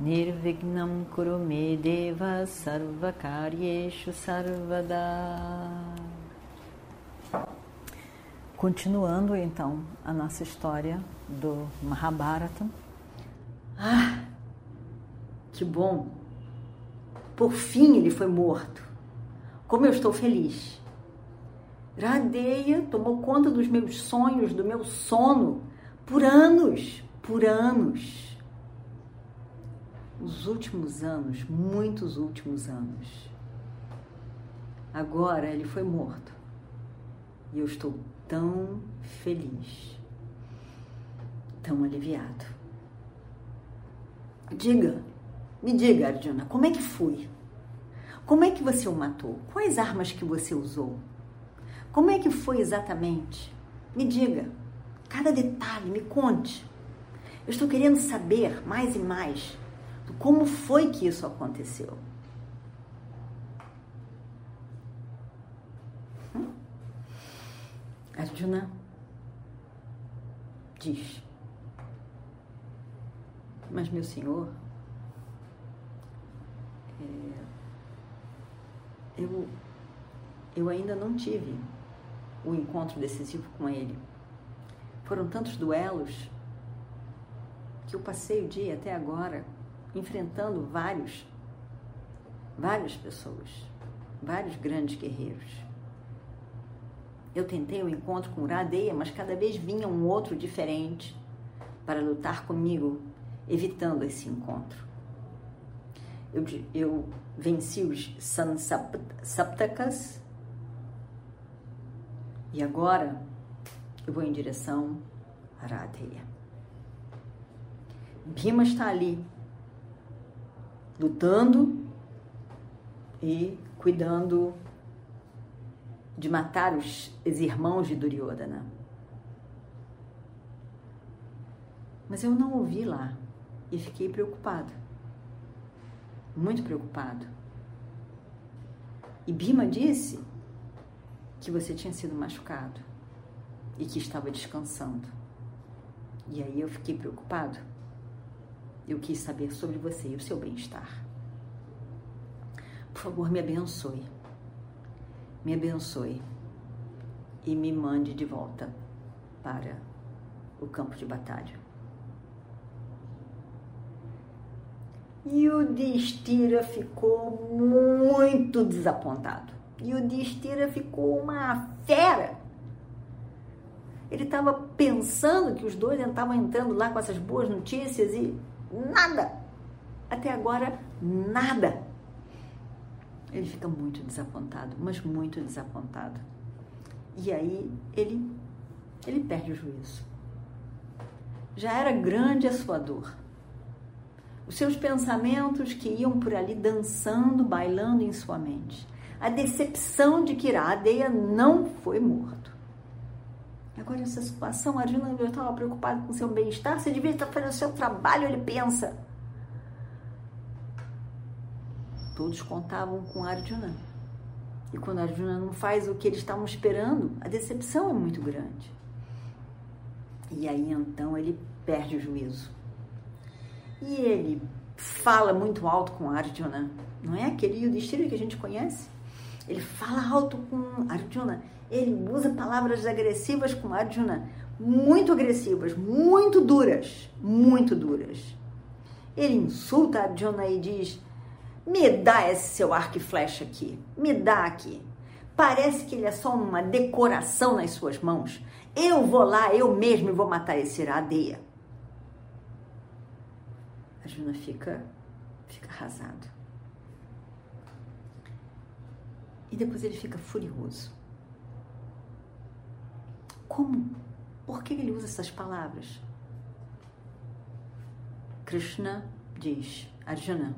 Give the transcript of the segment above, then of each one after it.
Nirvignam Kurume Deva Sarvakaryeshu Sarvada Continuando então a nossa história do Mahabharata. Ah, que bom! Por fim ele foi morto. Como eu estou feliz! Radeia tomou conta dos meus sonhos, do meu sono, por anos, por anos. Os últimos anos, muitos últimos anos. Agora ele foi morto. E eu estou tão feliz, tão aliviado. Diga, me diga, Arjuna, como é que foi? Como é que você o matou? Quais armas que você usou? Como é que foi exatamente? Me diga, cada detalhe, me conte. Eu estou querendo saber mais e mais como foi que isso aconteceu. Hum? Arjuna diz: Mas, meu senhor, é, eu, eu ainda não tive o encontro decisivo com ele. Foram tantos duelos que eu passei o dia até agora enfrentando vários, várias pessoas, vários grandes guerreiros. Eu tentei o um encontro com Radeia, mas cada vez vinha um outro diferente para lutar comigo, evitando esse encontro. Eu, eu venci os Sansaptakas, e agora eu vou em direção a Radheya. Bhima está ali, lutando e cuidando de matar os irmãos de Duryodhana. Mas eu não ouvi lá e fiquei preocupado, muito preocupado. E Bima disse que você tinha sido machucado e que estava descansando. E aí eu fiquei preocupado. Eu quis saber sobre você e o seu bem-estar. Por favor, me abençoe. Me abençoe e me mande de volta para o campo de batalha. E o Destira ficou muito desapontado. E o Destira ficou uma fera. Ele estava pensando que os dois estavam entrando lá com essas boas notícias e nada. Até agora, nada. Ele fica muito desapontado, mas muito desapontado. E aí ele ele perde o juízo. Já era grande a sua dor. Os seus pensamentos que iam por ali dançando, bailando em sua mente a decepção de que Iradeya não foi morto. Agora, essa situação, Arjuna eu estava preocupado com seu bem-estar, você devia estar fazendo o seu trabalho, ele pensa. Todos contavam com Arjuna. E quando Arjuna não faz o que eles estavam esperando, a decepção é muito grande. E aí então ele perde o juízo. E ele fala muito alto com Arjuna. Não é aquele Yudhishthira que a gente conhece? Ele fala alto com Arjuna. Ele usa palavras agressivas com Arjuna, muito agressivas, muito duras, muito duras. Ele insulta Arjuna e diz: Me dá esse seu arco e flecha aqui, me dá aqui. Parece que ele é só uma decoração nas suas mãos. Eu vou lá, eu mesmo vou matar esse Iradeia. Arjuna fica, fica arrasado. E depois ele fica furioso. Como? Por que ele usa essas palavras? Krishna diz, Arjuna,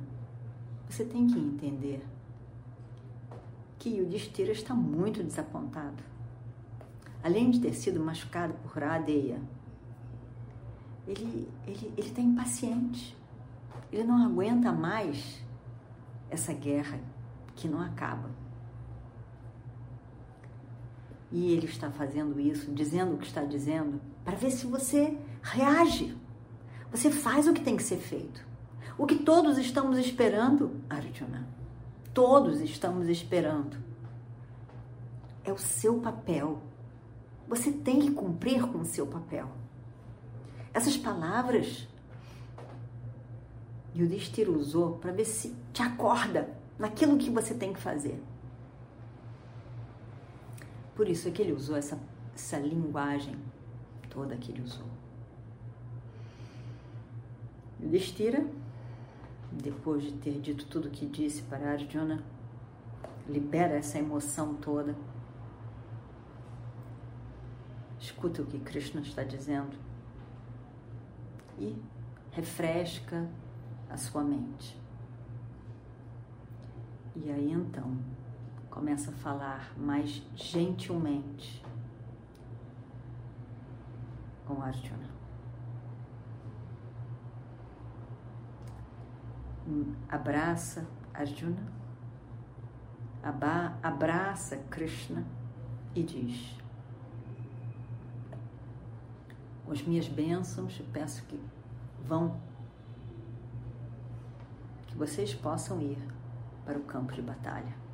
você tem que entender que o Destira está muito desapontado. Além de ter sido machucado por Radeya, ele ele ele está impaciente. Ele não aguenta mais essa guerra que não acaba. E ele está fazendo isso, dizendo o que está dizendo, para ver se você reage. Você faz o que tem que ser feito. O que todos estamos esperando, Arjuna. Todos estamos esperando. É o seu papel. Você tem que cumprir com o seu papel. Essas palavras Destiro usou para ver se te acorda naquilo que você tem que fazer. Por isso é que ele usou essa, essa linguagem toda que ele usou. Yudhishthira, depois de ter dito tudo o que disse para Arjuna, libera essa emoção toda. Escuta o que Krishna está dizendo e refresca a sua mente. E aí então começa a falar mais gentilmente com Arjuna. Abraça Arjuna, abraça Krishna e diz: As minhas bênçãos, peço que vão, que vocês possam ir para o campo de batalha.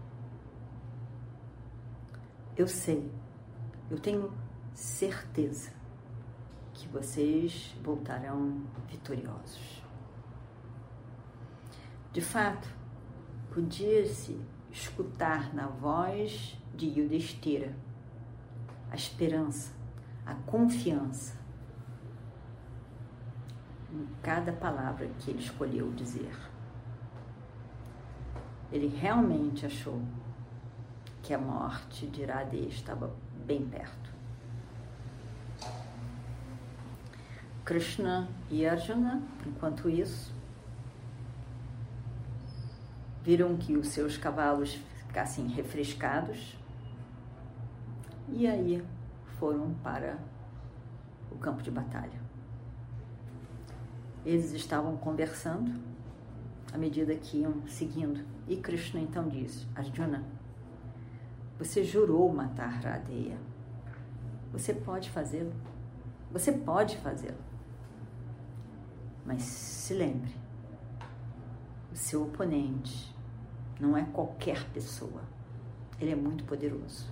Eu sei, eu tenho certeza que vocês voltarão vitoriosos. De fato, podia-se escutar na voz de Yudhishthira a esperança, a confiança em cada palavra que ele escolheu dizer. Ele realmente achou que a morte de Iradeya estava bem perto. Krishna e Arjuna, enquanto isso, viram que os seus cavalos ficassem refrescados e aí foram para o campo de batalha. Eles estavam conversando à medida que iam seguindo e Krishna então disse: Arjuna, você jurou matar Radeya. Você pode fazê-lo. Você pode fazê-lo. Mas se lembre, o seu oponente não é qualquer pessoa. Ele é muito poderoso.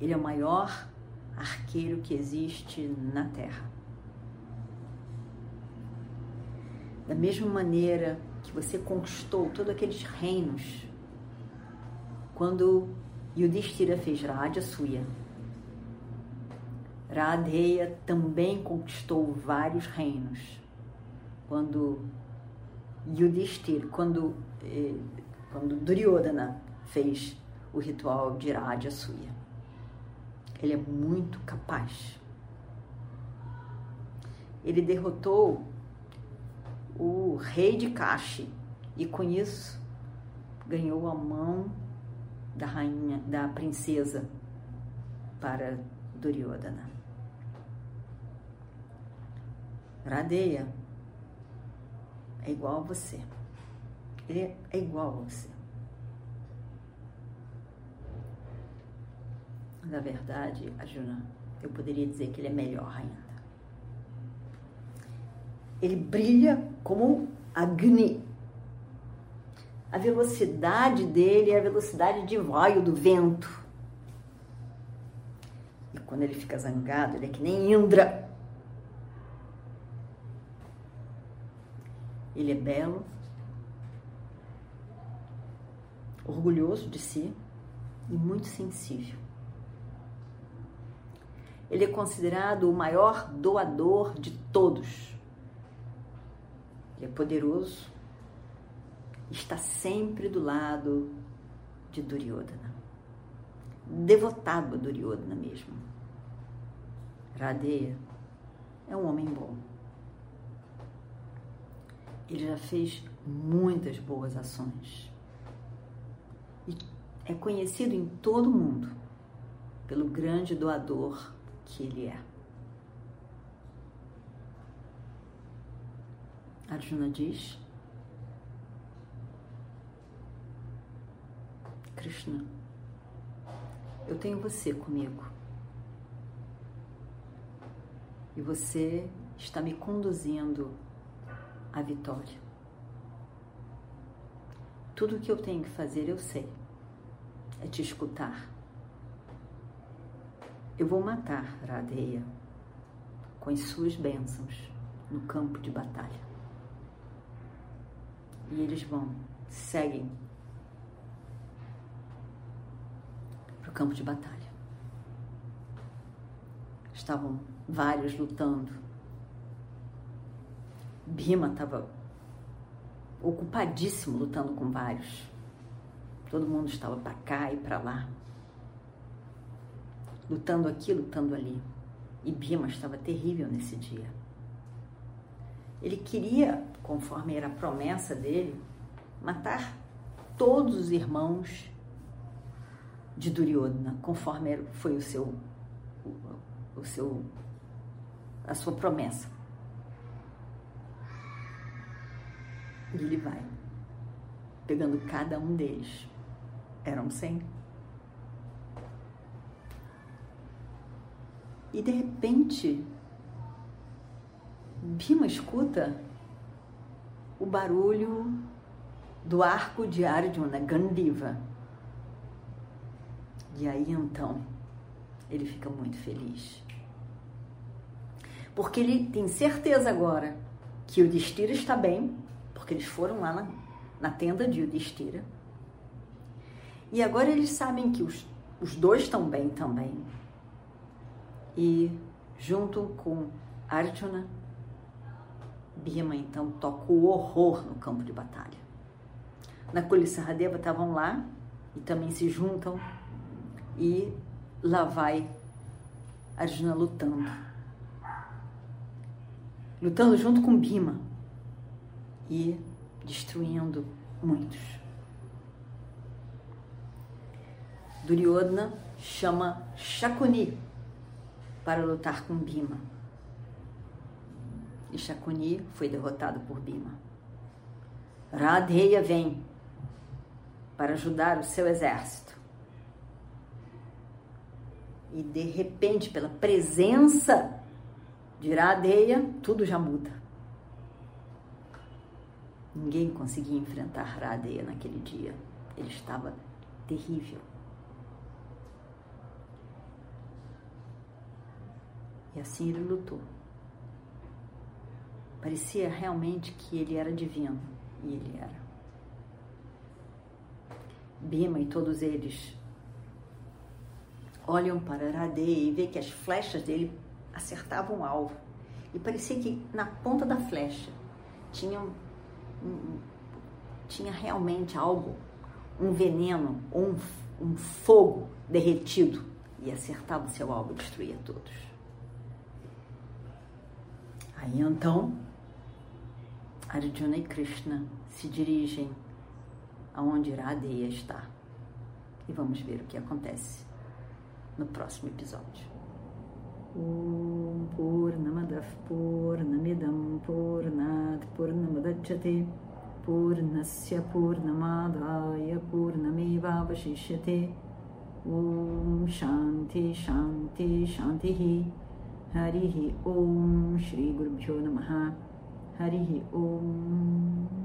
Ele é o maior arqueiro que existe na Terra. Da mesma maneira que você conquistou todos aqueles reinos quando Yudhishthira fez Rajasuya, Radheya também conquistou vários reinos. Quando Yudhishthira, quando, eh, quando Duryodhana fez o ritual de Rajasuya. Ele é muito capaz. Ele derrotou o rei de Kashi e com isso ganhou a mão da rainha, da princesa para Duryodhana. Radeya é igual a você. Ele é igual a você. Na verdade, Arjuna, eu poderia dizer que ele é melhor ainda. Ele brilha como Agni. A velocidade dele é a velocidade de voio do vento. E quando ele fica zangado, ele é que nem Indra. Ele é belo, orgulhoso de si e muito sensível. Ele é considerado o maior doador de todos. Ele é poderoso, está sempre do lado de Duryodhana. Devotado a Duryodhana mesmo. Radeya é um homem bom. ele já fez muitas boas ações. E é conhecido em todo o mundo pelo grande doador que ele é. Arjuna diz: Krishna, eu tenho você comigo. E você está me conduzindo à vitória. Tudo o que eu tenho que fazer eu sei. É te escutar. Eu vou matar Radeia com as suas bênçãos no campo de batalha. E eles vão, seguem para o campo de batalha. Estavam vários lutando. Bima estava ocupadíssimo lutando com vários. Todo mundo estava para cá e para lá, lutando aqui, lutando ali. E Bima estava terrível nesse dia. Ele queria, conforme era a promessa dele, matar todos os irmãos de Duryodhana, conforme foi o seu, o, o seu, a sua promessa. E ele vai, pegando cada um deles. Eram cem. E de repente, Bima escuta o barulho do arco de Arjuna, Gandiva. E aí então, ele fica muito feliz. Porque ele tem certeza agora que o Destira está bem, porque eles foram lá na, na tenda de Yudhishthira. E agora eles sabem que os, os dois estão bem também. E junto com Arjuna, Bhima então toca o horror no campo de batalha. Na Kulisahadeva estavam lá e também se juntam e lá vai Arjuna lutando. Lutando junto com Bhima e destruindo muitos. Duryodhana chama Shakuni para lutar com Bima. E Shakuni foi derrotado por Bima. Radheya vem para ajudar o seu exército. E de repente, pela presença de Radheya, tudo já muda. Ninguém conseguia enfrentar Radeia naquele dia. Ele estava terrível. E assim ele lutou. Parecia realmente que ele era divino. E ele era. Bima e todos eles olham para Radeia e vê que as flechas dele acertavam o alvo. E parecia que na ponta da flecha tinham um, tinha realmente algo, um veneno, um, um fogo derretido e acertava o seu alvo e destruía todos. Aí então, Arjuna e Krishna se dirigem aonde Iradeya está. E vamos ver o que acontece no próximo episódio. ॐ पूर्णमदः पूर्णमिदं पूर्णात् पूर्णमुदच्छते पूर्णस्य पूर्णमादाय पूर्णमेवावशिष्यते ॐ शान्ति शान्ति शान्तिः हरिः ॐ श्रीगुरुभ्यो नमः हरिः ॐ